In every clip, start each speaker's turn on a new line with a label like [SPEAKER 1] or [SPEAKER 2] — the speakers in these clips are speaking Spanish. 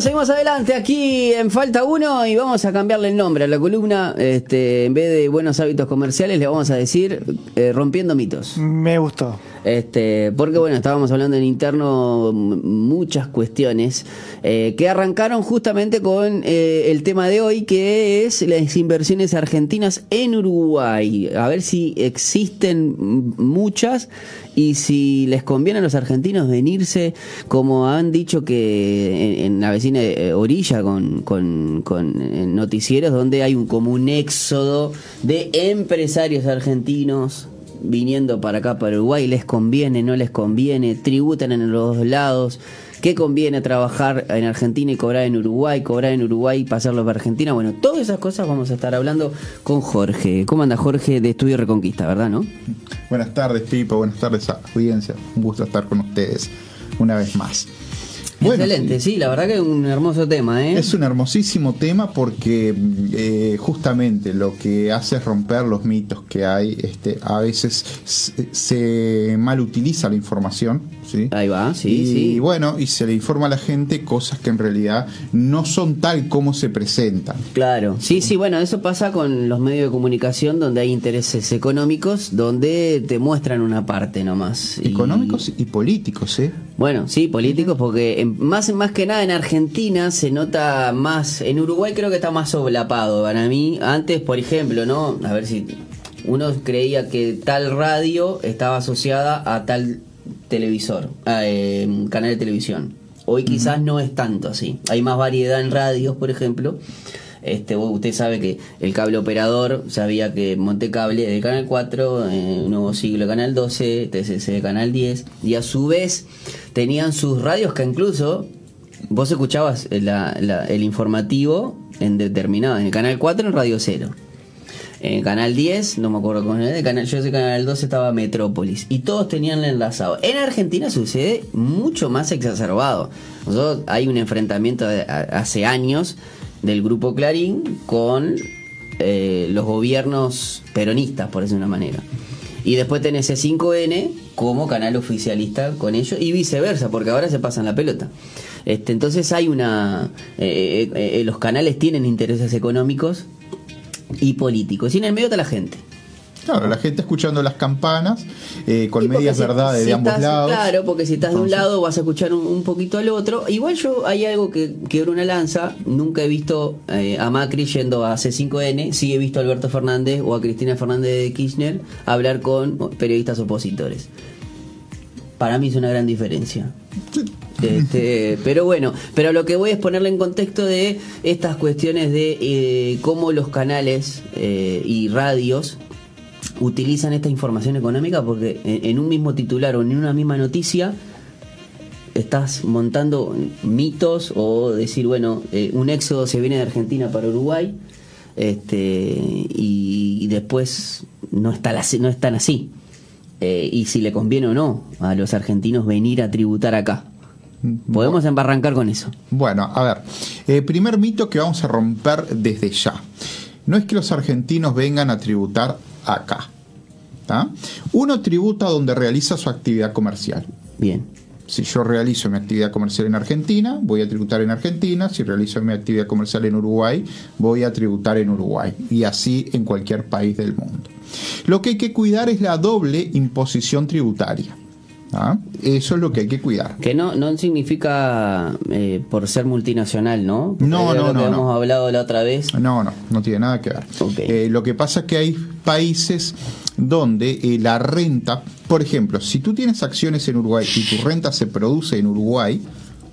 [SPEAKER 1] seguimos adelante aquí en Falta Uno y vamos a cambiarle el nombre a la columna. Este, en vez de buenos hábitos comerciales, le vamos a decir eh, rompiendo mitos.
[SPEAKER 2] Me gustó.
[SPEAKER 1] Este, porque bueno, estábamos hablando en interno muchas cuestiones eh, que arrancaron justamente con eh, el tema de hoy, que es las inversiones argentinas en Uruguay. A ver si existen muchas y si les conviene a los argentinos venirse, como han dicho que en, la vecina eh, orilla con, con, con noticieros, donde hay un, como un éxodo de empresarios argentinos viniendo para acá, para Uruguay, les conviene, no les conviene, tributan en los dos lados, qué conviene trabajar en Argentina y cobrar en Uruguay, cobrar en Uruguay y pasarlo para Argentina. Bueno, todas esas cosas vamos a estar hablando con Jorge. ¿Cómo anda Jorge de Estudio Reconquista, verdad, no?
[SPEAKER 3] Buenas tardes, Pipo, buenas tardes audiencia. Un gusto estar con ustedes una vez más.
[SPEAKER 1] Excelente, sí. la verdad que es un hermoso tema. ¿eh?
[SPEAKER 3] Es un hermosísimo tema porque eh, justamente lo que hace es romper los mitos que hay. Este, a veces se, mal utiliza la información. ¿sí?
[SPEAKER 1] Ahí va, sí,
[SPEAKER 3] y,
[SPEAKER 1] sí.
[SPEAKER 3] Y bueno, y se le informa a la gente cosas que en realidad no son tal como se presentan.
[SPEAKER 1] Claro, sí, sí, bueno, eso pasa con los medios de comunicación donde hay intereses económicos, donde te muestran una parte nomás.
[SPEAKER 3] Económicos y, políticos, ¿eh?
[SPEAKER 1] Bueno, sí, políticos porque en más, más que nada en Argentina se nota más, en Uruguay creo que está más soblapado para mí. Antes, por ejemplo, ¿no? A ver si uno creía que tal radio estaba asociada a tal televisor, eh, canal de televisión. Hoy quizás no es tanto así. Hay más variedad en radios, por ejemplo. Este, usted sabe que el cable operador sabía que Montecable de Canal 4, eh, Nuevo Siglo Canal 12, TCC de Canal 10, y a su vez tenían sus radios que incluso vos escuchabas el informativo en determinado, en el Canal 4 en Radio 0. En el Canal 10, no me acuerdo con el canal, yo sé que Canal 12 estaba Metrópolis y todos tenían enlazado. En Argentina sucede mucho más exacerbado. Nosotros, hay un enfrentamiento hace años del grupo Clarín con eh, los gobiernos peronistas, por decir una manera. Y después tenés C5N como canal oficialista con ellos y viceversa, porque ahora se pasan la pelota. Este, entonces hay una... Eh, eh, los canales tienen intereses económicos y políticos. Y en el medio está la gente.
[SPEAKER 3] Claro, la gente escuchando las campanas eh, con medias verdades de ambos lados.
[SPEAKER 1] Claro, porque si estás de un lado vas a escuchar un, poquito al otro. Igual yo hay algo que quiebra una lanza. Nunca he visto eh, a Macri yendo a C5N. Sí he visto a Alberto Fernández o a Cristina Fernández de Kirchner hablar con periodistas opositores. Para mí es una gran diferencia. Este, pero bueno, pero lo que voy es ponerle en contexto de estas cuestiones de eh, cómo los canales y radios utilizan esta información económica porque en, un mismo titular o en una misma noticia estás montando mitos o decir, bueno, eh, un éxodo se viene de Argentina para Uruguay este, y, después no, está no están así. Eh, y si le conviene o no a los argentinos venir a tributar acá. Podemos embarrancar con eso.
[SPEAKER 3] Bueno, a ver, eh, primer mito que vamos a romper desde ya. No es que los argentinos vengan a tributar acá. Uno tributa donde realiza su actividad comercial.
[SPEAKER 1] Bien.
[SPEAKER 3] Si yo realizo mi actividad comercial en Argentina, voy a tributar en Argentina. Si realizo mi actividad comercial en Uruguay, voy a tributar en Uruguay. Y así en cualquier país del mundo. Lo que hay que cuidar es la doble imposición tributaria. ¿Ah? Eso es lo que hay que cuidar.
[SPEAKER 1] Que no, no significa eh, por ser multinacional, ¿no?
[SPEAKER 3] no, no,
[SPEAKER 1] no.
[SPEAKER 3] Que
[SPEAKER 1] hemos hablado la otra vez.
[SPEAKER 3] No, no, no tiene nada que ver. Eh, lo que pasa es que hay países donde eh, la renta, por ejemplo, si tú tienes acciones en Uruguay y tu renta se produce en Uruguay,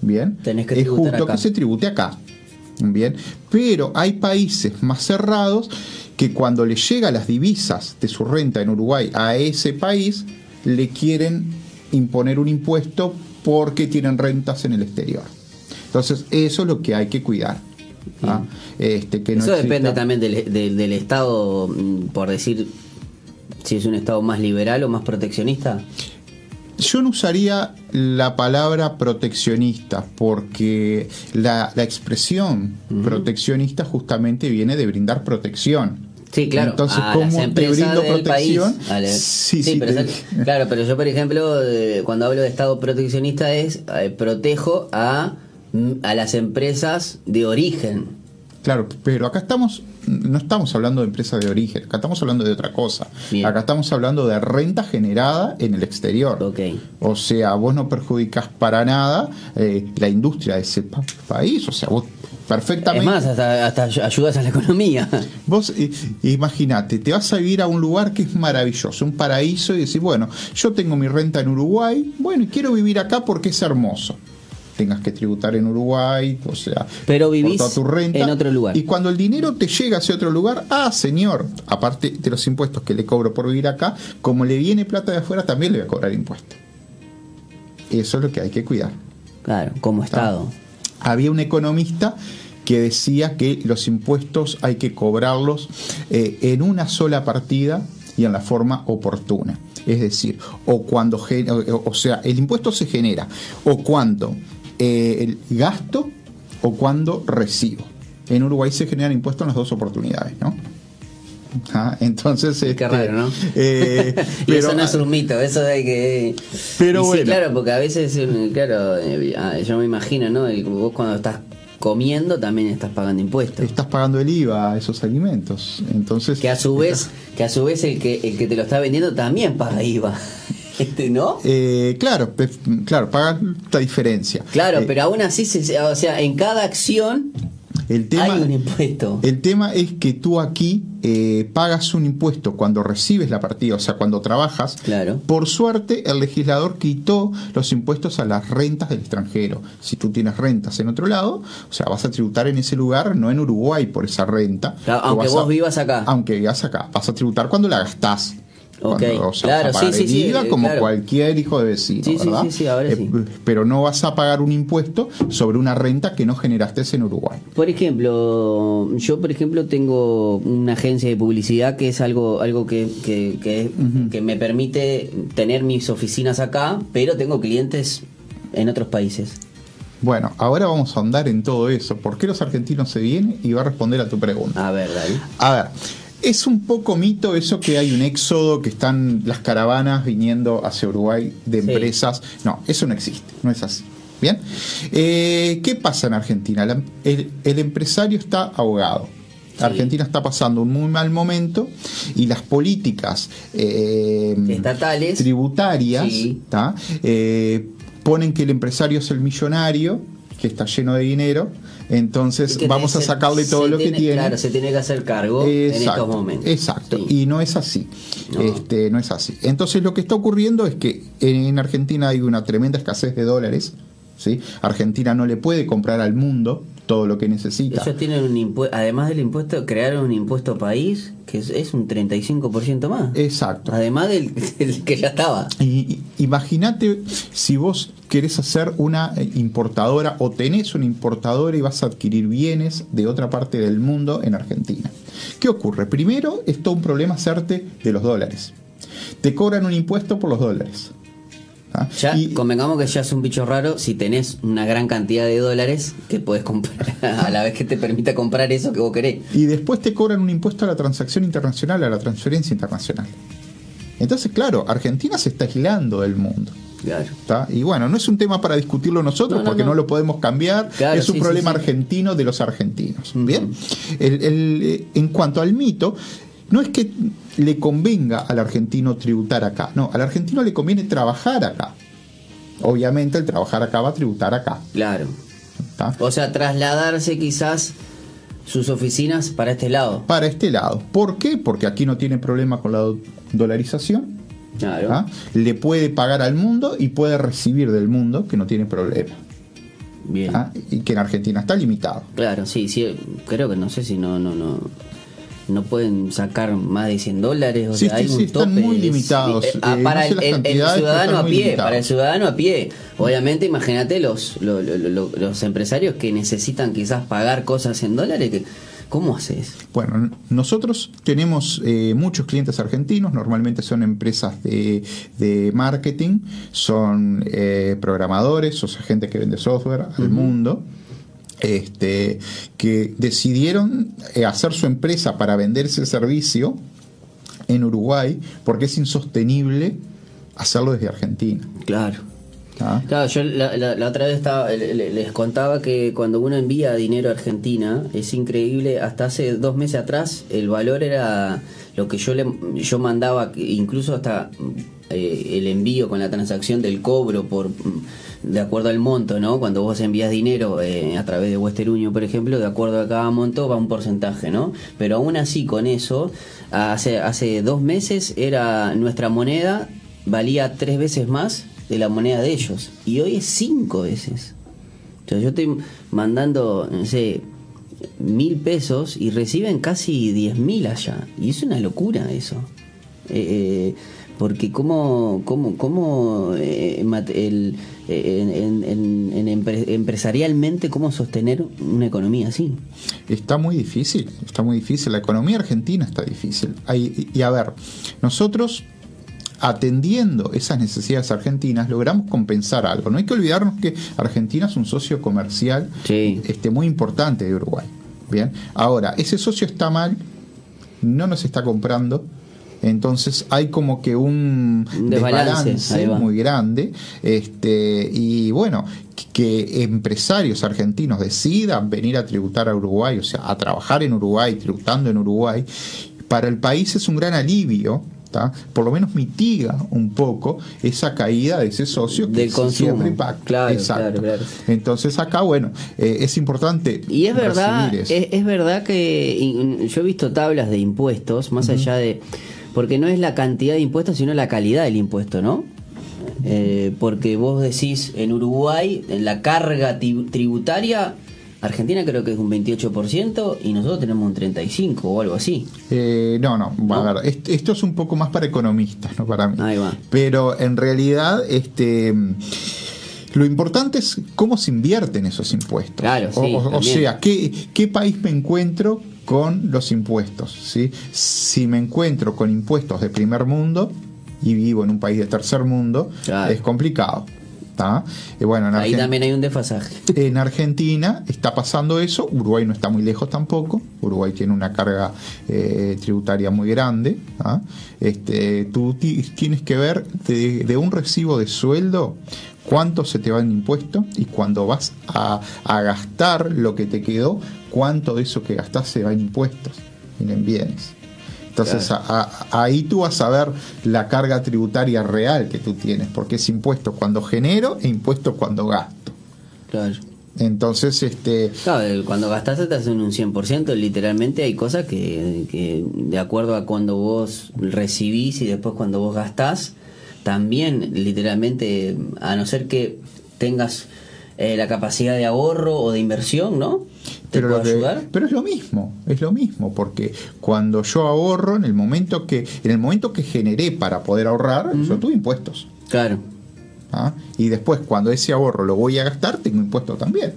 [SPEAKER 3] bien,
[SPEAKER 1] es
[SPEAKER 3] justo que se tribute acá. Bien, pero hay países más cerrados que cuando le llega las divisas de su renta en Uruguay a ese país, le quieren imponer un impuesto porque tienen rentas en el exterior. Entonces, eso es lo que hay que cuidar.
[SPEAKER 1] ¿ah? Este, que eso depende también del, del, Estado, mm, por decir, si es un Estado más liberal o más proteccionista.
[SPEAKER 3] Yo no usaría la palabra proteccionista porque la, expresión proteccionista justamente viene de brindar protección.
[SPEAKER 1] Sí, claro.
[SPEAKER 3] Entonces, ¿cómo te brindo protección?
[SPEAKER 1] sí, sí, pero claro, pero yo, por ejemplo, cuando hablo de Estado proteccionista es eh, protejo a mm, a las empresas de origen.
[SPEAKER 3] Claro, pero acá estamos, no estamos hablando de empresas de origen, acá estamos hablando de otra cosa.
[SPEAKER 1] Bien.
[SPEAKER 3] Acá estamos hablando de renta generada en el exterior.
[SPEAKER 1] Ok.
[SPEAKER 3] O sea, vos no perjudicas para nada eh, la industria de ese pa- país. O sea, vos perfectamente.
[SPEAKER 1] Es más, hasta, hasta ayudas a la economía.
[SPEAKER 3] Vos eh, imagínate, te vas a vivir a un lugar que es maravilloso, un paraíso, y decís, bueno, yo tengo mi renta en Uruguay, bueno, y quiero vivir acá porque es hermoso. Tengas que tributar en Uruguay, o sea,
[SPEAKER 1] Pero vivís
[SPEAKER 3] toda tu renta.
[SPEAKER 1] en otro lugar.
[SPEAKER 3] Y cuando el dinero te llega hacia otro lugar, ah, señor, aparte de los impuestos que le cobro por vivir acá, como le viene plata de afuera, también le voy a cobrar impuestos. Eso es lo que hay que cuidar.
[SPEAKER 1] Claro, como Estado.
[SPEAKER 3] Había un economista que decía que los impuestos hay que cobrarlos eh, en una sola partida y en la forma oportuna. Es decir, o cuando, o sea, el impuesto se genera o cuando eh, el gasto o cuando recibo. En Uruguay se generan impuestos en las dos oportunidades, ¿no? Ah, entonces,
[SPEAKER 1] Qué
[SPEAKER 3] este,
[SPEAKER 1] raro, ¿no?
[SPEAKER 3] eh, pero-
[SPEAKER 1] eso no es un mito, eso hay que...
[SPEAKER 3] Pero
[SPEAKER 1] sí,
[SPEAKER 3] bueno.
[SPEAKER 1] claro, porque a veces, eh, claro, eh, ah, yo me imagino, ¿no? Vos cuando estás comiendo también estás pagando impuestos.
[SPEAKER 3] estás pagando el IVA a esos alimentos. Entonces,
[SPEAKER 1] Que a su vez, que a su vez el que, el que te lo está vendiendo también paga IVA. Este, ¿No?
[SPEAKER 3] Eh, claro, claro, pagar la diferencia.
[SPEAKER 1] Claro,
[SPEAKER 3] Eh,
[SPEAKER 1] pero aún así, se- o sea, en cada acción
[SPEAKER 3] el tema,
[SPEAKER 1] hay un impuesto.
[SPEAKER 3] el tema es que tú aquí eh, pagas un impuesto cuando recibes la partida, o sea, cuando trabajas.
[SPEAKER 1] Claro.
[SPEAKER 3] Por suerte, el legislador quitó los impuestos a las rentas del extranjero. Si tú tienes rentas en otro lado, o sea, vas a tributar en ese lugar, no en Uruguay por esa renta.
[SPEAKER 1] Claro, aunque vos vivas acá.
[SPEAKER 3] Aunque vivas acá, vas a tributar cuando la gastás.
[SPEAKER 1] Ok,
[SPEAKER 3] Cuando, o sea,
[SPEAKER 1] claro,
[SPEAKER 3] vas a pagar
[SPEAKER 1] sí, sí,
[SPEAKER 3] el
[SPEAKER 1] sí,
[SPEAKER 3] IVA
[SPEAKER 1] eh,
[SPEAKER 3] como
[SPEAKER 1] claro.
[SPEAKER 3] cualquier hijo de vecino,
[SPEAKER 1] Sí, sí,
[SPEAKER 3] ¿verdad?
[SPEAKER 1] sí, sí, ahora
[SPEAKER 3] Eh. Pero no vas a pagar un impuesto sobre una renta que no generaste en Uruguay.
[SPEAKER 1] Por ejemplo, yo por ejemplo tengo una agencia de publicidad que es algo algo que, que, que, que me permite tener mis oficinas acá, pero tengo clientes en otros países.
[SPEAKER 3] Bueno, ahora vamos a andar en todo eso. ¿Por qué los argentinos se vienen? Y va a responder a tu pregunta.
[SPEAKER 1] A ver, David.
[SPEAKER 3] A ver, es un poco mito eso que hay un éxodo, que están las caravanas viniendo hacia Uruguay de
[SPEAKER 1] Sí.
[SPEAKER 3] empresas. No, eso no existe, no es así. Bien, Eh, ¿qué pasa en Argentina? La- el, el empresario está ahogado.
[SPEAKER 1] Sí.
[SPEAKER 3] Argentina está pasando un muy mal momento y las políticas eh,
[SPEAKER 1] Estatales.
[SPEAKER 3] tributarias. Eh, ponen que el empresario es el millonario, que está lleno de dinero, entonces vamos a sacarle todo lo que
[SPEAKER 1] tiene-. Claro, se tiene que hacer cargo en estos momentos.
[SPEAKER 3] Exacto.
[SPEAKER 1] Sí.
[SPEAKER 3] Y no es así.
[SPEAKER 1] No.
[SPEAKER 3] Este, no es así. Entonces lo que está ocurriendo es que en Argentina hay una tremenda escasez de dólares. ¿sí? Argentina no le puede comprar al mundo todo lo que necesita.
[SPEAKER 1] Ellos tienen un impuesto, además del impuesto, crearon un impuesto país que es, es un 35% más.
[SPEAKER 3] Exacto.
[SPEAKER 1] Además del, del que ya estaba.
[SPEAKER 3] Imagínate si vos querés hacer una eh, importadora o tenés una importadora y vas a adquirir bienes de otra parte del mundo en Argentina. ¿Qué ocurre? Primero es todo un problema hacerte de los dólares. Te cobran un impuesto por los dólares. ¿Ah?
[SPEAKER 1] Ya,
[SPEAKER 3] Y-
[SPEAKER 1] convengamos que ya es un bicho raro si tenés una gran cantidad de dólares que puedes comprar a la vez que te permita comprar eso que vos querés.
[SPEAKER 3] y después te cobran un impuesto a la transacción internacional, a la transferencia internacional. Entonces, claro, Argentina se está aislando del mundo.
[SPEAKER 1] Claro.
[SPEAKER 3] ¿tá? Y bueno, no es un tema para discutirlo nosotros
[SPEAKER 1] No, no,
[SPEAKER 3] porque no.
[SPEAKER 1] no.
[SPEAKER 3] lo podemos cambiar.
[SPEAKER 1] Claro,
[SPEAKER 3] es un
[SPEAKER 1] sí,
[SPEAKER 3] problema
[SPEAKER 1] sí, sí.
[SPEAKER 3] argentino de los argentinos. Bien. El- el, eh, en cuanto al mito, no es que le convenga al argentino tributar acá. No, al argentino le conviene trabajar acá. Obviamente, el trabajar acá va a tributar acá.
[SPEAKER 1] Claro. O sea, trasladarse quizás sus oficinas para este lado.
[SPEAKER 3] Para este lado. ¿Por qué? Porque aquí no tiene problema con la do- dolarización.
[SPEAKER 1] Claro.
[SPEAKER 3] ¿ah? Le puede pagar al mundo y puede recibir del mundo, que no tiene problema.
[SPEAKER 1] Bien.
[SPEAKER 3] ¿ah? Y que en Argentina está limitado.
[SPEAKER 1] Claro, sí, sí. Creo que no sé si no, no, no. No pueden sacar más de 100 dólares. O
[SPEAKER 3] Sí,
[SPEAKER 1] sea,
[SPEAKER 3] sí,
[SPEAKER 1] hay
[SPEAKER 3] sí,
[SPEAKER 1] un
[SPEAKER 3] están
[SPEAKER 1] tope.
[SPEAKER 3] muy limitados.
[SPEAKER 1] eh, ah,
[SPEAKER 3] Eh,
[SPEAKER 1] para
[SPEAKER 3] no sé
[SPEAKER 1] el, ciudadano a pie.
[SPEAKER 3] limitados.
[SPEAKER 1] Para el ciudadano a pie. Obviamente, imagínate los, lo- lo- lo- los empresarios que necesitan quizás pagar cosas en dólares. Que, ¿Cómo haces?
[SPEAKER 3] Bueno, nosotros tenemos eh, muchos clientes argentinos, normalmente son empresas de, de marketing, son eh, programadores, o sea, gente que vende software al mundo, este, que decidieron eh, hacer su empresa para vender ese servicio en Uruguay porque es insostenible hacerlo desde Argentina.
[SPEAKER 1] Claro.
[SPEAKER 3] ¿ah?
[SPEAKER 1] Claro, yo la, la- la otra vez estaba, le- le- les contaba que cuando uno envía dinero a Argentina, es increíble, hasta hace dos meses atrás el valor era lo que yo le yo mandaba, incluso hasta eh, el envío con la transacción del cobro por de acuerdo al monto, ¿no? Cuando vos envías dinero eh, a través de Western Union, por ejemplo, de acuerdo a cada monto va un porcentaje, ¿no? Pero aún así con eso, hace, hace dos meses era nuestra moneda valía tres veces más de la moneda de ellos. Y hoy es cinco veces. Yo estoy mandando, no sé, mil pesos y reciben casi diez mil allá. Y es una locura eso. Eh, eh, porque cómo, cómo, cómo eh, el, eh, en, en- en empre- empresarialmente, cómo sostener una economía así.
[SPEAKER 3] Está muy difícil, está muy difícil. La economía argentina está difícil. Hay- y a ver, nosotros atendiendo esas necesidades argentinas logramos compensar algo. No hay que olvidarnos que Argentina es un socio comercial
[SPEAKER 1] Sí.
[SPEAKER 3] este, muy importante de Uruguay. Bien, ahora, ese socio está mal, no nos está comprando. Entonces hay como que un
[SPEAKER 1] desbalance,
[SPEAKER 3] muy grande. Este, y bueno, que empresarios argentinos decidan venir a tributar a Uruguay, o sea, a trabajar en Uruguay, tributando en Uruguay, para el país es un gran alivio. ¿tá? Por lo menos mitiga un poco esa caída de ese socio que
[SPEAKER 1] Del consumo.
[SPEAKER 3] siempre impacta.
[SPEAKER 1] Claro,
[SPEAKER 3] Exacto.
[SPEAKER 1] claro, claro.
[SPEAKER 3] Entonces acá, bueno, eh, es importante.
[SPEAKER 1] Y es verdad, es, es verdad que yo he visto tablas de impuestos, más allá de... Porque no es la cantidad de impuestos, sino la calidad del impuesto, ¿no? Eh, porque vos decís, en Uruguay, en la carga tributaria, Argentina creo que es un 28% y nosotros tenemos un 35% o algo así.
[SPEAKER 3] Eh, no, no, a ver, est- esto es un poco más para economistas, no para mí.
[SPEAKER 1] Ahí va.
[SPEAKER 3] Pero en realidad, este. Lo importante es cómo se invierten esos impuestos.
[SPEAKER 1] Claro, sí,
[SPEAKER 3] o- sea, ¿qué, ¿qué país me encuentro con los impuestos? ¿sí? Si me encuentro con impuestos de primer mundo y vivo en un país de tercer mundo,
[SPEAKER 1] Claro.
[SPEAKER 3] es complicado. bueno, en
[SPEAKER 1] Ahí
[SPEAKER 3] Argen-
[SPEAKER 1] también hay un desfasaje.
[SPEAKER 3] en Argentina está pasando eso, Uruguay no está muy lejos tampoco, Uruguay tiene una carga eh, tributaria muy grande. ¿ah? Este, tú ti- tienes que ver de, de un recibo de sueldo cuánto se te va en impuesto y cuando vas a, a gastar lo que te quedó, cuánto de eso que gastás se va en impuestos, en bienes. Entonces
[SPEAKER 1] Claro.
[SPEAKER 3] a- a- ahí tú vas a ver la carga tributaria real que tú tienes, porque es impuesto cuando genero e impuesto cuando gasto.
[SPEAKER 1] Claro.
[SPEAKER 3] Entonces, este,
[SPEAKER 1] Claro, cuando gastaste te hacen un 100%, literalmente hay cosas que, que de acuerdo a cuando vos recibís y después cuando vos gastás, también literalmente, a no ser que tengas eh, la capacidad de ahorro o de inversión, ¿no? ¿Te
[SPEAKER 3] pero,
[SPEAKER 1] puedo
[SPEAKER 3] que-
[SPEAKER 1] ayudar?
[SPEAKER 3] pero es lo mismo, es lo mismo, porque cuando yo ahorro, en el momento que, en el momento que generé para poder ahorrar, yo tuve impuestos.
[SPEAKER 1] Claro.
[SPEAKER 3] ¿ah? Y después, cuando ese ahorro lo voy a gastar, tengo impuestos también.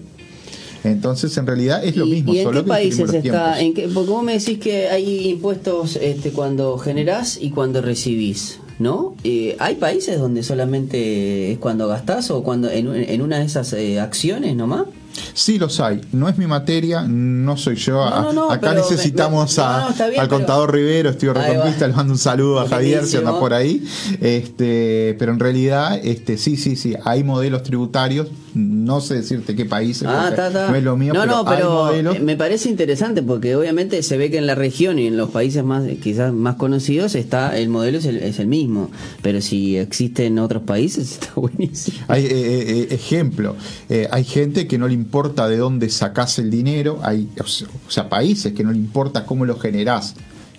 [SPEAKER 3] Entonces, en realidad es lo
[SPEAKER 1] ¿Y-
[SPEAKER 3] mismo.
[SPEAKER 1] ¿Y en
[SPEAKER 3] solo
[SPEAKER 1] qué
[SPEAKER 3] que
[SPEAKER 1] países está? En qué, porque vos me decís que hay impuestos este, cuando generás y cuando recibís, ¿no? Eh, ¿Hay países donde solamente es cuando gastás o cuando en, en una de esas eh, acciones nomás?
[SPEAKER 3] Sí los hay, no es mi materia, no soy yo.
[SPEAKER 1] No, no, no,
[SPEAKER 3] Acá
[SPEAKER 1] pero
[SPEAKER 3] necesitamos
[SPEAKER 1] me-
[SPEAKER 3] a-
[SPEAKER 1] bien,
[SPEAKER 3] al
[SPEAKER 1] pero-
[SPEAKER 3] contador Rivero, estoy reconquista, le mando un saludo a Javier si anda por ahí. Este, pero en realidad, este, sí, sí, sí, hay modelos tributarios, no sé decirte qué países,
[SPEAKER 1] Ah,
[SPEAKER 3] no es lo mío,
[SPEAKER 1] no,
[SPEAKER 3] pero,
[SPEAKER 1] no,
[SPEAKER 3] hay
[SPEAKER 1] pero
[SPEAKER 3] modelos.
[SPEAKER 1] eh, me parece interesante porque obviamente se ve que en la región y en los países más quizás más conocidos está el modelo es el, es el mismo, pero si existe en otros países está buenísimo.
[SPEAKER 3] Hay eh, eh, ejemplo, eh, hay gente que no le importa de dónde sacás el dinero, hay o sea, países que no le importa cómo lo generás,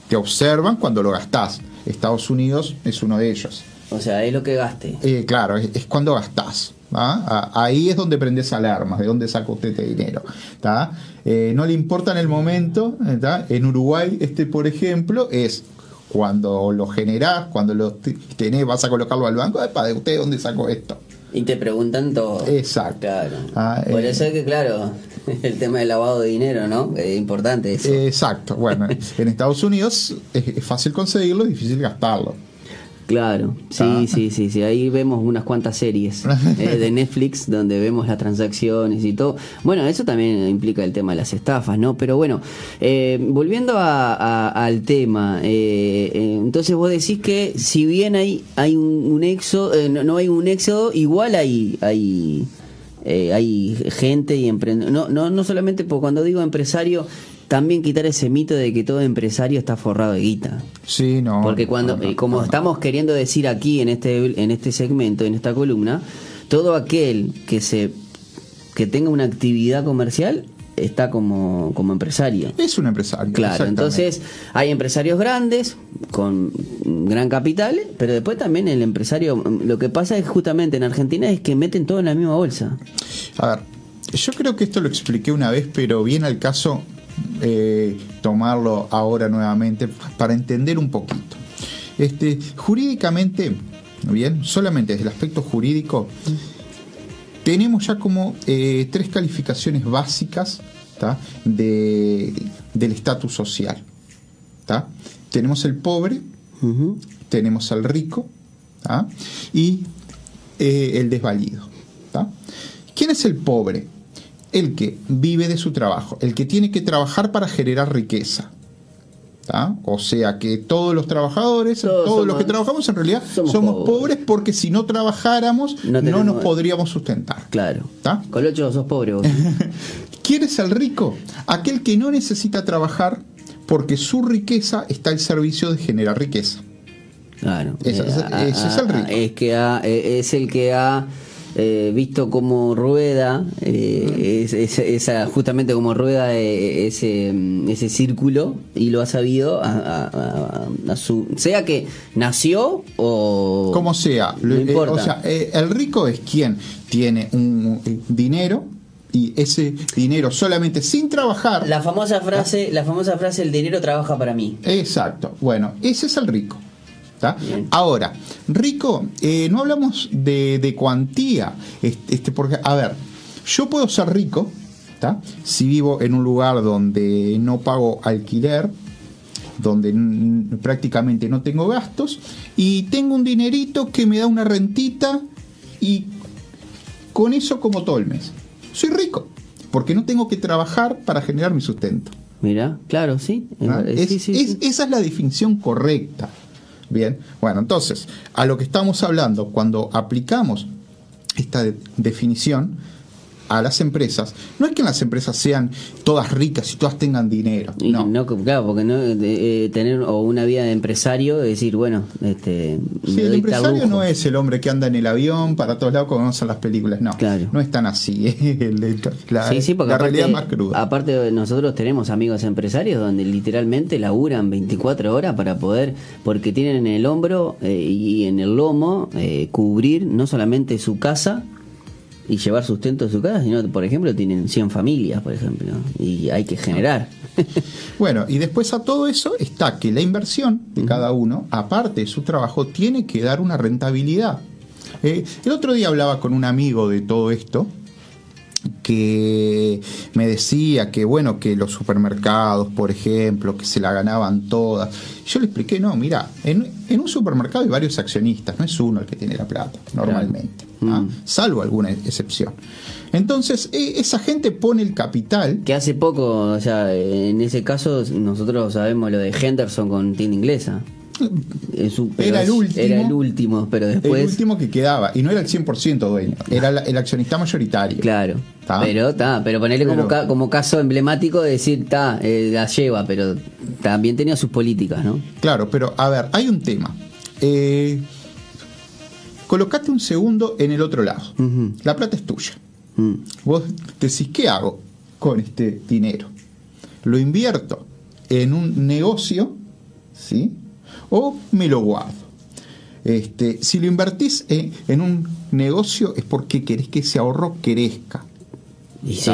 [SPEAKER 3] te observan cuando lo gastás. Estados Unidos es uno de ellos.
[SPEAKER 1] O sea, es lo que gaste.
[SPEAKER 3] Eh, claro, es, es cuando gastás. ¿ah? Ahí es donde prendes alarmas, de dónde saca usted este dinero. ¿tá? Eh, no le importa en el momento. ¿tá? En Uruguay, este, por ejemplo, es cuando lo generás, cuando lo te- tenés, vas a colocarlo al banco, ¿de usted dónde sacó esto?
[SPEAKER 1] Y te preguntan todo.
[SPEAKER 3] Exacto.
[SPEAKER 1] Claro.
[SPEAKER 3] Ah,
[SPEAKER 1] Por
[SPEAKER 3] eh.
[SPEAKER 1] eso es que, claro, el tema del lavado de dinero, ¿no? Es importante eso.
[SPEAKER 3] Exacto. Bueno, en Estados Unidos es, es fácil conseguirlo, difícil gastarlo.
[SPEAKER 1] Claro, sí,
[SPEAKER 3] Ah.
[SPEAKER 1] sí, sí, sí. Ahí vemos unas cuantas series eh, de Netflix donde vemos las transacciones y todo. Bueno, eso también implica el tema de las estafas, ¿no? Pero bueno, eh, volviendo a- a- al tema, eh, eh, entonces vos decís que si bien hay hay un, un éxodo, eh, no, no hay un éxodo, igual hay hay eh, hay gente y emprendedores. No, no, no solamente por cuando digo empresario, también quitar ese mito de que todo empresario está forrado de guita.
[SPEAKER 3] Sí, no.
[SPEAKER 1] Porque cuando,
[SPEAKER 3] no, no,
[SPEAKER 1] eh, como
[SPEAKER 3] no,
[SPEAKER 1] estamos queriendo decir aquí en este, en este segmento, en esta columna, todo aquel que se que tenga una actividad comercial está como, como empresario.
[SPEAKER 3] Es un empresario.
[SPEAKER 1] Claro, entonces hay empresarios grandes con gran capital, pero después también el empresario, lo que pasa es justamente en Argentina es que meten todo en la misma bolsa.
[SPEAKER 3] A ver, yo creo que esto lo expliqué una vez, pero viene al caso eh, tomarlo ahora nuevamente para entender un poquito. Este, jurídicamente, bien, solamente desde el aspecto jurídico, tenemos ya como eh, tres calificaciones básicas de, del estatus social. ¿tá? Tenemos el pobre, tenemos al rico ¿tá? y eh, el desvalido. ¿tá? ¿Quién es el pobre? El que vive de su trabajo, el que tiene que trabajar para generar riqueza. ¿tá? O sea que todos los trabajadores,
[SPEAKER 1] Todos
[SPEAKER 3] todos, los que trabajamos en realidad
[SPEAKER 1] somos
[SPEAKER 3] somos,
[SPEAKER 1] pobres.
[SPEAKER 3] pobres. porque si no trabajáramos
[SPEAKER 1] No
[SPEAKER 3] nos podríamos sustentar.
[SPEAKER 1] Claro.
[SPEAKER 3] ¿tá?
[SPEAKER 1] Colocho, sos pobre vos.
[SPEAKER 3] ¿Quién es el rico? Aquel que no necesita trabajar porque su riqueza está al servicio de generar riqueza.
[SPEAKER 1] Claro.
[SPEAKER 3] Ese es- ese es el
[SPEAKER 1] ah,
[SPEAKER 3] rico.
[SPEAKER 1] Es que ha- eh, es el que ha eh, visto como rueda, eh, es- es- esa, justamente como rueda eh, ese, ese círculo y lo ha sabido a, a- a- a su. Sea que nació o.
[SPEAKER 3] Como sea,
[SPEAKER 1] No
[SPEAKER 3] eh,
[SPEAKER 1] importa.
[SPEAKER 3] o sea, el rico es quien tiene un un dinero y ese dinero solamente sin trabajar.
[SPEAKER 1] La famosa frase, la famosa frase, el dinero trabaja para mí.
[SPEAKER 3] Exacto. Bueno, ese es el rico. Ahora, rico, eh, no hablamos de, de cuantía. Este, este, porque, a ver, yo puedo ser rico ¿tá? si vivo en un lugar donde no pago alquiler, donde prácticamente no tengo gastos, y tengo un dinerito que me da una rentita y con eso como todo el mes. Soy rico, porque no tengo que trabajar para generar mi sustento.
[SPEAKER 1] Mira, claro. Eh,
[SPEAKER 3] Es-
[SPEAKER 1] sí, sí,
[SPEAKER 3] es-
[SPEAKER 1] sí.
[SPEAKER 3] Esa es la definición correcta. Bien, bueno, entonces, a lo que estamos hablando, cuando aplicamos esta de- definición a las empresas, no es que las empresas sean todas ricas y todas tengan dinero.
[SPEAKER 1] Y
[SPEAKER 3] No.
[SPEAKER 1] no, claro, porque no eh, eh, tener o una vida de empresario, es decir, bueno, este,
[SPEAKER 3] Sí, el empresario no es el hombre que anda en el avión para todos lados como vemos en las películas, no.
[SPEAKER 1] Claro.
[SPEAKER 3] No es tan así. el- la
[SPEAKER 1] Sí, sí, porque
[SPEAKER 3] la
[SPEAKER 1] aparte,
[SPEAKER 3] realidad es más cruda.
[SPEAKER 1] aparte nosotros tenemos amigos empresarios donde literalmente laburan 24 horas para poder, porque tienen en el hombro eh, y en el lomo eh, cubrir no solamente su casa y llevar sustento de su casa, sino, por ejemplo, tienen 100 familias, por ejemplo, y hay que generar.
[SPEAKER 3] Bueno, y después a todo eso está que la inversión de cada uno, aparte de su trabajo, tiene que dar una rentabilidad. Eh, el otro día hablaba con un amigo de todo esto que me decía que bueno que los supermercados por ejemplo que se la ganaban todas yo le expliqué no mira en, en un supermercado hay varios accionistas no es uno el que tiene la plata normalmente ¿ah?
[SPEAKER 1] Mm.
[SPEAKER 3] salvo alguna excepción entonces e- esa gente pone el capital
[SPEAKER 1] que hace poco, o sea, en ese caso nosotros sabemos lo de Henderson con tienda inglesa.
[SPEAKER 3] Era el último.
[SPEAKER 1] Era el último, pero después...
[SPEAKER 3] el último que quedaba y no era el 100% dueño era la- el accionista mayoritario
[SPEAKER 1] Claro.
[SPEAKER 3] ¿Tá?
[SPEAKER 1] Pero está, pero ponerle como,
[SPEAKER 3] Pero-
[SPEAKER 1] ca- como caso emblemático de decir, está, la lleva, pero también tenía sus políticas, ¿no?
[SPEAKER 3] Claro, pero a ver, hay un tema. Eh, colocate un segundo en el otro lado. La plata es tuya.
[SPEAKER 1] Mm.
[SPEAKER 3] Vos decís, ¿qué hago con este dinero? ¿Lo invierto en un negocio? ¿Sí? ¿O me lo guardo? Este, si lo invertís en, en un negocio es porque querés que ese ahorro crezca.
[SPEAKER 1] Y sí.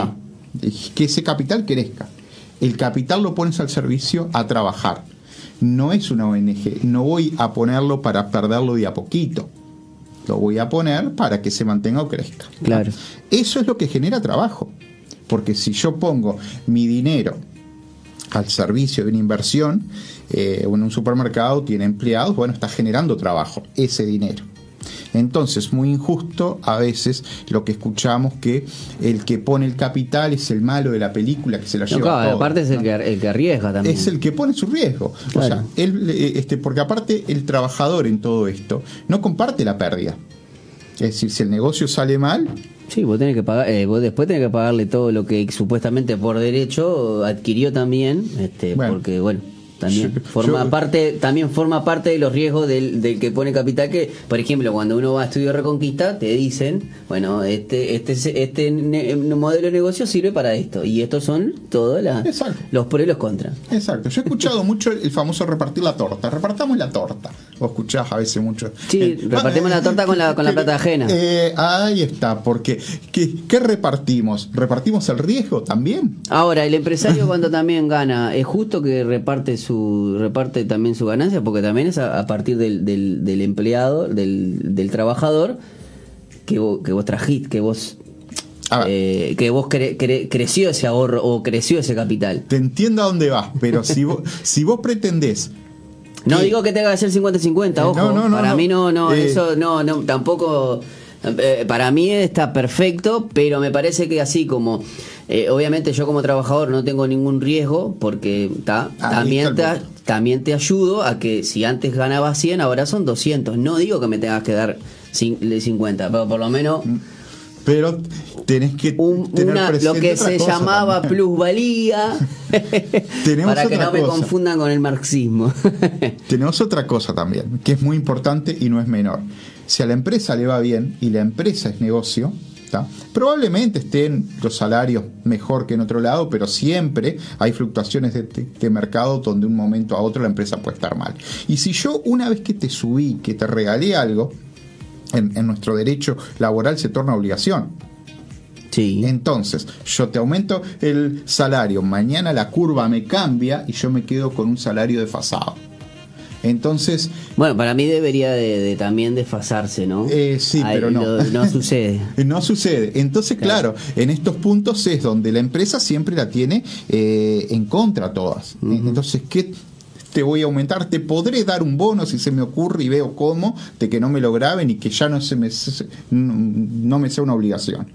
[SPEAKER 3] Que ese capital crezca. El capital lo pones al servicio a trabajar. No es una ONG. No voy a ponerlo para perderlo de a poquito. Lo voy a poner para que se mantenga o crezca.
[SPEAKER 1] Claro.
[SPEAKER 3] Eso es lo que genera trabajo. Porque si yo pongo mi dinero al servicio de una inversión, eh, en un supermercado tiene empleados, bueno, está generando trabajo, ese dinero. Entonces, muy injusto a veces lo que escuchamos que el que pone el capital es el malo de la película que se la lleva.
[SPEAKER 1] Claro, aparte es el, que, el, que, arriesga también.
[SPEAKER 3] Es el que pone su riesgo. O sea, él, eh, este, porque aparte el trabajador en todo esto no comparte la pérdida. Es decir, si el negocio sale mal,
[SPEAKER 1] Sí, vos tenés que pagar, eh, vos después tenés que pagarle todo lo que supuestamente por derecho adquirió también, este, porque bueno, también forma parte también forma parte de los riesgos del, del, que pone capital que por ejemplo cuando uno va a estudio reconquista te dicen bueno este este este modelo de negocio sirve para esto y estos son todos los pros y los contras.
[SPEAKER 3] Exacto. Yo he escuchado mucho el famoso repartir la torta. Repartamos la torta. O escuchás a veces mucho.
[SPEAKER 1] Sí repartimos la torta con la con la plata ajena.
[SPEAKER 3] Eh, ahí está porque ¿qué, ¿qué repartimos repartimos el riesgo también
[SPEAKER 1] ahora el empresario cuando también gana es justo que reparte su reparte también su ganancia, porque también es a, partir del, del, empleado, del, del, trabajador, que vos, que vos trajiste, que vos eh, que vos creció ese ahorro o creció ese capital.
[SPEAKER 3] Te entiendo a dónde vas, pero si vos, si vos pretendés.
[SPEAKER 1] No digo que tenga que ser 50-50, ojo. para mí no, no, eh, eso no, no, tampoco. Eh, para mí está perfecto, pero me parece que así como eh, obviamente yo como trabajador no tengo ningún riesgo porque también, te, también te ayudo a que si antes ganaba 100, ahora son 200. No digo que me tengas que dar 50, pero por lo menos... Mm.
[SPEAKER 3] Pero tenés que
[SPEAKER 1] tener lo que se llamaba plusvalía para que no me confundan con el marxismo.
[SPEAKER 3] tenemos otra cosa también, que es muy importante y no es menor. Si a la empresa le va bien y la empresa es negocio, Probablemente estén los salarios mejor que en otro lado, pero siempre hay fluctuaciones de, mercado donde de un momento a otro la empresa puede estar mal. Y si yo una vez que te subí, que te regalé algo, en, nuestro derecho laboral se torna obligación.
[SPEAKER 1] Sí.
[SPEAKER 3] Entonces, yo te aumento el salario, mañana la curva me cambia y yo me quedo con un salario desfasado. Entonces.
[SPEAKER 1] Bueno, para mí debería de, también desfasarse, ¿no?
[SPEAKER 3] Eh, sí, pero no.
[SPEAKER 1] no sucede.
[SPEAKER 3] no sucede. Entonces, claro. en estos puntos es donde la empresa siempre la tiene eh, en contra todas. Entonces, ¿qué te voy a aumentar? Te podré dar un bono si se me ocurre y veo cómo, de que no me lo graben y que ya no, se me, no, me sea una obligación.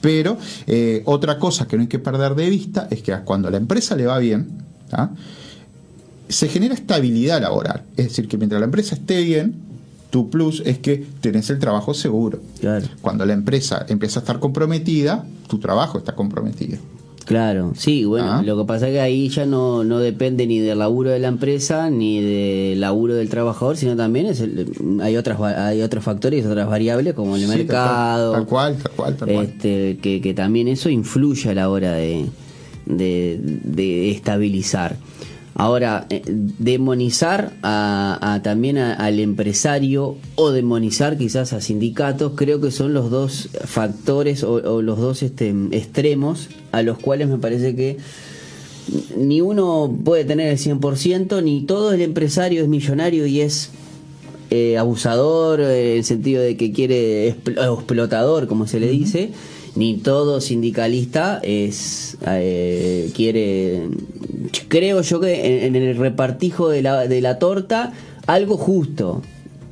[SPEAKER 3] Pero eh, otra cosa que no hay que perder de vista es que cuando a la empresa le va bien, se genera estabilidad laboral. Es decir, que mientras la empresa esté bien, tu plus es que tenés el trabajo seguro. Cuando la empresa empieza a estar comprometida, tu trabajo está comprometido.
[SPEAKER 1] Claro, sí, bueno, ah. lo que pasa es que ahí ya no, no depende ni del laburo de la empresa ni del laburo del trabajador, sino también es hay otras hay otros factores, otras variables como el mercado.
[SPEAKER 3] Tal cual, tal cual, tal cual.
[SPEAKER 1] Este, que, que también eso influye a la hora de, de, de estabilizar. Ahora, eh, demonizar a, también al empresario o demonizar quizás a sindicatos, creo que son los dos factores o, los dos este, extremos a los cuales me parece que ni uno puede tener el 100%, ni todo el empresario es millonario y es eh, abusador, eh, en el sentido de que quiere explotador, como se le dice ni todo sindicalista es eh, quiere creo yo que en, el repartijo de la, de la torta algo justo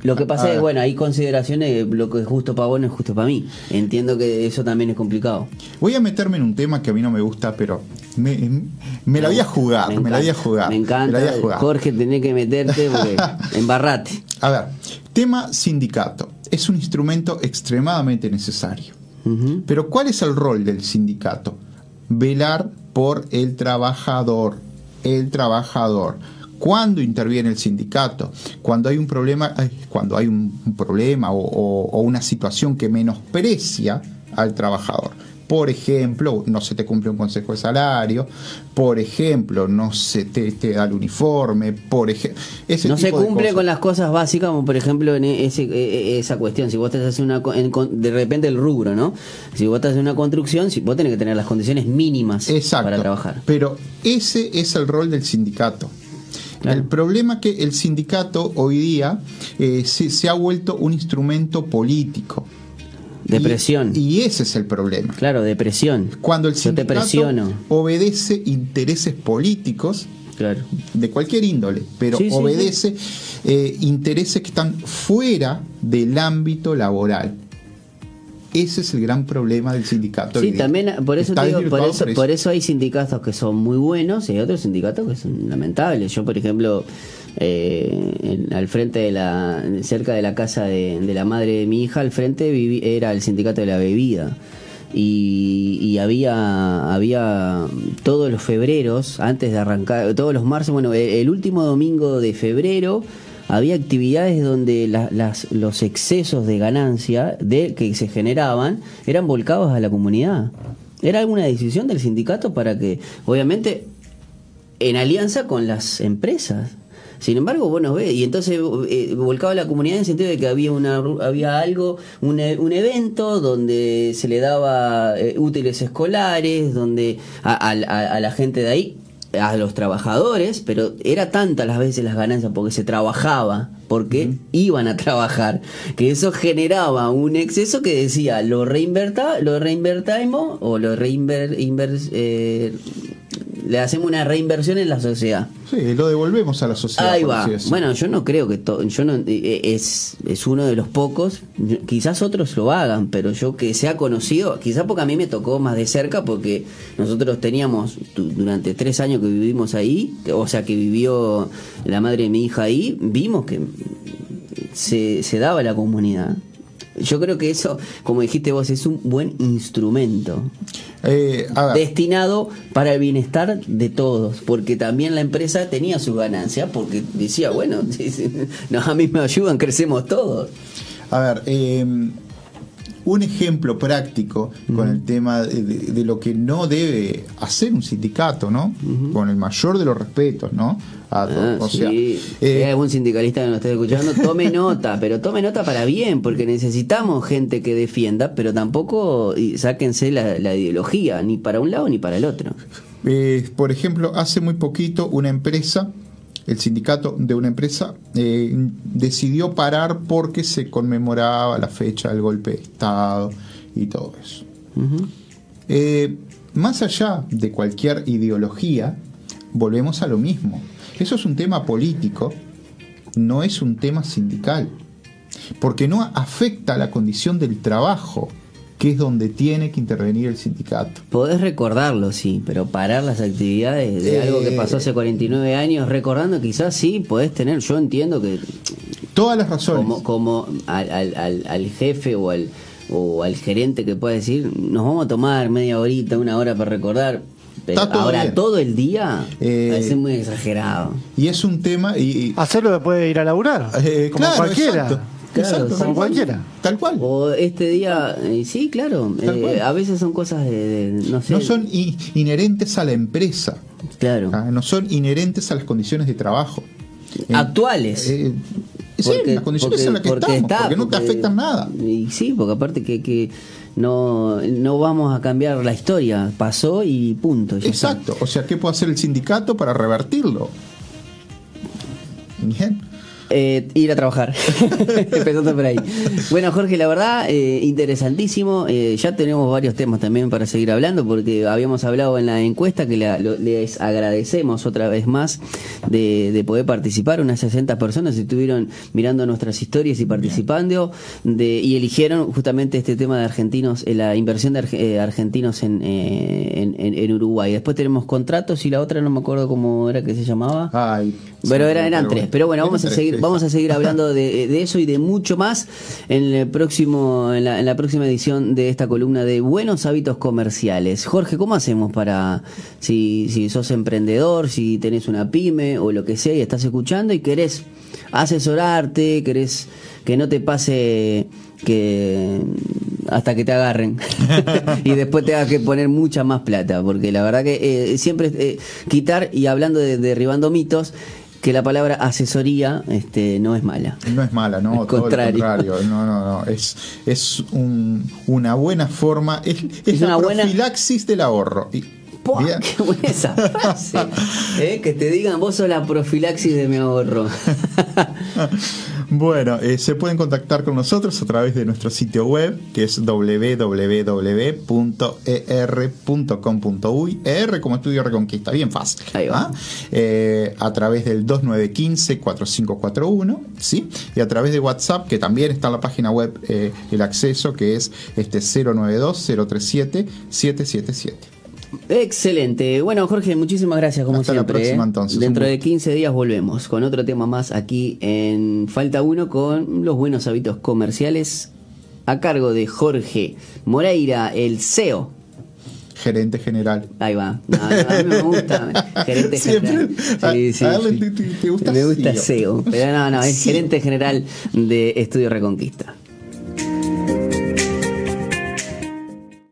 [SPEAKER 1] lo que pasa es, bueno, hay consideraciones, lo que es justo para vos no es justo para mí. Entiendo que eso también es complicado.
[SPEAKER 3] Voy a meterme en un tema que a mí no me gusta, pero me, me la voy a jugar, me, la voy a jugar.
[SPEAKER 1] Me encanta, Jorge, tenés que meterte porque embarrate.
[SPEAKER 3] A ver, tema sindicato. Es un instrumento extremadamente necesario. Pero ¿cuál es el rol del sindicato? Velar por el trabajador, el trabajador. ¿Cuándo interviene el sindicato? Cuando hay un problema, cuando hay un, problema o una situación que menosprecia al trabajador. Por ejemplo, no se te cumple un consejo de salario, por ejemplo, no se te, da el uniforme, por ejemplo...
[SPEAKER 1] No se cumple con las cosas básicas, como por ejemplo en e, ese, e, e, esa cuestión, si vos te haces una... de repente el rubro, ¿no? Si vos te haces una construcción, si vos tenés que tener las condiciones mínimas para trabajar.
[SPEAKER 3] Pero ese es el rol del sindicato. El problema es que el sindicato hoy día eh, se ha vuelto un instrumento político
[SPEAKER 1] Depresión.
[SPEAKER 3] Y, y ese es el problema.
[SPEAKER 1] Claro, depresión.
[SPEAKER 3] Cuando el
[SPEAKER 1] Yo te
[SPEAKER 3] sindicato obedece intereses políticos
[SPEAKER 1] Claro.
[SPEAKER 3] de cualquier índole, pero
[SPEAKER 1] Sí, sí,
[SPEAKER 3] obedece eh, intereses que están fuera del ámbito laboral. Ese es el gran problema del sindicato.
[SPEAKER 1] Sí, también por eso digo, por
[SPEAKER 3] desvirtuado
[SPEAKER 1] eso, por eso hay sindicatos que son muy buenos y hay otros sindicatos que son lamentables. Yo, por ejemplo, eh, en- al frente de la, cerca de la casa de, de la madre de mi hija, al frente viví- era el sindicato de la bebida. Y, había había todos los febreros antes de arrancar todos los marzo bueno el, el último domingo de febrero había actividades donde la- las, los excesos de ganancia de, que se generaban eran volcados a la comunidad. Era alguna decisión del sindicato para que, obviamente, en alianza con las empresas. Sin embargo, bueno, ve, y entonces eh, volcaba la comunidad en el sentido de que había una había algo, un, e- un evento donde se le daba eh, útiles escolares, donde a, a- a- a la gente de ahí, a los trabajadores, pero era tanta las veces las ganancias porque se trabajaba, porque iban a trabajar, que eso generaba un exceso que decía, lo reinverta, lo reinvertimos o lo reinver, eh, le hacemos una reinversión en la sociedad.
[SPEAKER 3] Sí, lo devolvemos a la sociedad.
[SPEAKER 1] Ahí va. Bueno, yo no creo que to- yo no eh, es es uno de los pocos. Quizás otros lo hagan, pero yo que sea conocido, quizás porque a mí me tocó más de cerca, porque nosotros teníamos du- durante tres años que vivimos ahí, o sea que vivió la madre de mi hija ahí, vimos que se, se daba la comunidad. Yo creo que eso, como dijiste vos, es un buen instrumento
[SPEAKER 3] Eh,
[SPEAKER 1] destinado para el bienestar de todos, porque también la empresa tenía su ganancia, porque decía, bueno, nos a mí me ayudan, crecemos todos.
[SPEAKER 3] A ver, eh, un ejemplo práctico con el tema de, de- de lo que no debe hacer un sindicato, ¿no? Con el mayor de los respetos, ¿no? A
[SPEAKER 1] Ah,
[SPEAKER 3] o sea.
[SPEAKER 1] Si
[SPEAKER 3] eh,
[SPEAKER 1] hay algún sindicalista que nos esté escuchando, tome nota, pero tome nota para bien, porque necesitamos gente que defienda, pero tampoco y sáquense la, la ideología, ni para un lado ni para el otro.
[SPEAKER 3] eh, por ejemplo, hace muy poquito una empresa, el sindicato de una empresa, eh, decidió parar porque se conmemoraba la fecha del golpe de Estado y todo eso. Eh, más allá de cualquier ideología, volvemos a lo mismo. Eso es un tema político, no es un tema sindical, porque no afecta a la condición del trabajo, que es donde tiene que intervenir el sindicato.
[SPEAKER 1] Podés recordarlo, sí, pero parar las actividades de algo que
[SPEAKER 3] Eh.
[SPEAKER 1] pasó hace 49 años, recordando quizás sí, podés tener, yo entiendo que
[SPEAKER 3] Todas las razones.
[SPEAKER 1] como, como al, al, al, al jefe o al, o al gerente que pueda decir, nos vamos a tomar media horita, una hora para recordar, pero
[SPEAKER 3] Está todo
[SPEAKER 1] ahora
[SPEAKER 3] bien.
[SPEAKER 1] todo el día
[SPEAKER 3] Eh,
[SPEAKER 1] parece muy exagerado.
[SPEAKER 3] Y es un tema... Y, y-
[SPEAKER 2] Hacerlo después de ir a laburar.
[SPEAKER 3] eh,
[SPEAKER 2] como
[SPEAKER 3] claro,
[SPEAKER 2] cualquiera.
[SPEAKER 3] exacto,
[SPEAKER 1] Claro,
[SPEAKER 2] Como
[SPEAKER 3] cual.
[SPEAKER 2] cualquiera.
[SPEAKER 3] Tal cual.
[SPEAKER 1] O este día, eh, sí, claro, eh, a veces son cosas de, de- no sé,
[SPEAKER 3] No son inherentes a la empresa,
[SPEAKER 1] claro,
[SPEAKER 3] ah, no son inherentes a las condiciones de trabajo. Eh,
[SPEAKER 1] actuales.
[SPEAKER 3] eh, sí,
[SPEAKER 1] Porque-
[SPEAKER 3] las condiciones
[SPEAKER 1] porque-
[SPEAKER 3] en las que
[SPEAKER 1] porque
[SPEAKER 3] estamos,
[SPEAKER 1] está,
[SPEAKER 3] porque no te afectan nada.
[SPEAKER 1] Y sí, porque aparte que, que no, no vamos a cambiar la historia, pasó y punto. ya está.
[SPEAKER 3] Exacto, o sea, ¿qué puede hacer el sindicato para revertirlo? Bien.
[SPEAKER 1] Eh, ir a trabajar. Empezando por ahí. Bueno, Jorge, la verdad, eh, interesantísimo. Eh, ya tenemos varios temas también para seguir hablando, porque habíamos hablado en la encuesta que la- lo- les agradecemos otra vez más de, de poder participar. Unas 60 personas estuvieron mirando nuestras historias y participando de, y eligieron justamente este tema de argentinos, eh, la inversión de arge- eh, argentinos en, eh, en, en- en Uruguay. Después tenemos contratos y la otra no me acuerdo cómo era que se llamaba.
[SPEAKER 3] Ay,
[SPEAKER 1] Pero
[SPEAKER 3] sí,
[SPEAKER 1] eran, tres. Pero bueno, vamos a seguir. Vamos a seguir hablando de, eso y de mucho más en el próximo, en la próxima edición de esta columna de buenos hábitos comerciales. Jorge, ¿cómo hacemos para si, si sos emprendedor, si tenés una pyme o lo que sea y estás escuchando y querés asesorarte, querés que no te pase que hasta que te agarren y después tengas que poner mucha más plata porque la verdad que eh, siempre eh, quitar y hablando de derribando mitos que la palabra asesoría este no es mala
[SPEAKER 3] No es mala, no,
[SPEAKER 1] Al
[SPEAKER 3] todo
[SPEAKER 1] contrario.
[SPEAKER 3] lo contrario. No, no, no. Es, es un- una buena forma, es, es
[SPEAKER 1] Es
[SPEAKER 3] la
[SPEAKER 1] una buena-
[SPEAKER 3] profilaxis del ahorro. Y-
[SPEAKER 1] ¡Puah!
[SPEAKER 3] bien.
[SPEAKER 1] qué buena esa frase ¿Eh? que te digan vos sos la profilaxis de mi ahorro
[SPEAKER 3] Bueno, eh, se pueden contactar con nosotros a través de nuestro sitio web, que es www.er.com.uy. ER como Estudio Reconquista, bien fácil.
[SPEAKER 1] Ahí va.
[SPEAKER 3] ¿ah? Eh, a través del 2915-4541, ¿sí? Y a través de WhatsApp, que también está en la página web eh, el acceso, que es este 092-037-777.
[SPEAKER 1] Excelente. Bueno, Jorge, muchísimas gracias como
[SPEAKER 3] Hasta la
[SPEAKER 1] siempre.
[SPEAKER 3] próxima,
[SPEAKER 1] ¿eh?
[SPEAKER 3] entonces.
[SPEAKER 1] Dentro de
[SPEAKER 3] gusto.
[SPEAKER 1] 15 días volvemos con otro tema más aquí en Falta Uno con los buenos hábitos comerciales a cargo de Jorge Moreira, el CEO.
[SPEAKER 3] Gerente general.
[SPEAKER 1] Ahí va. No, no, a mí me gusta. Gerente
[SPEAKER 3] Siempre-
[SPEAKER 1] general. Sí, sí,
[SPEAKER 3] a darle
[SPEAKER 1] sí.
[SPEAKER 3] te- te- te gusta
[SPEAKER 1] Me gusta
[SPEAKER 3] CEO.
[SPEAKER 1] CEO. Pero no, no, es gerente general de Estudio Reconquista.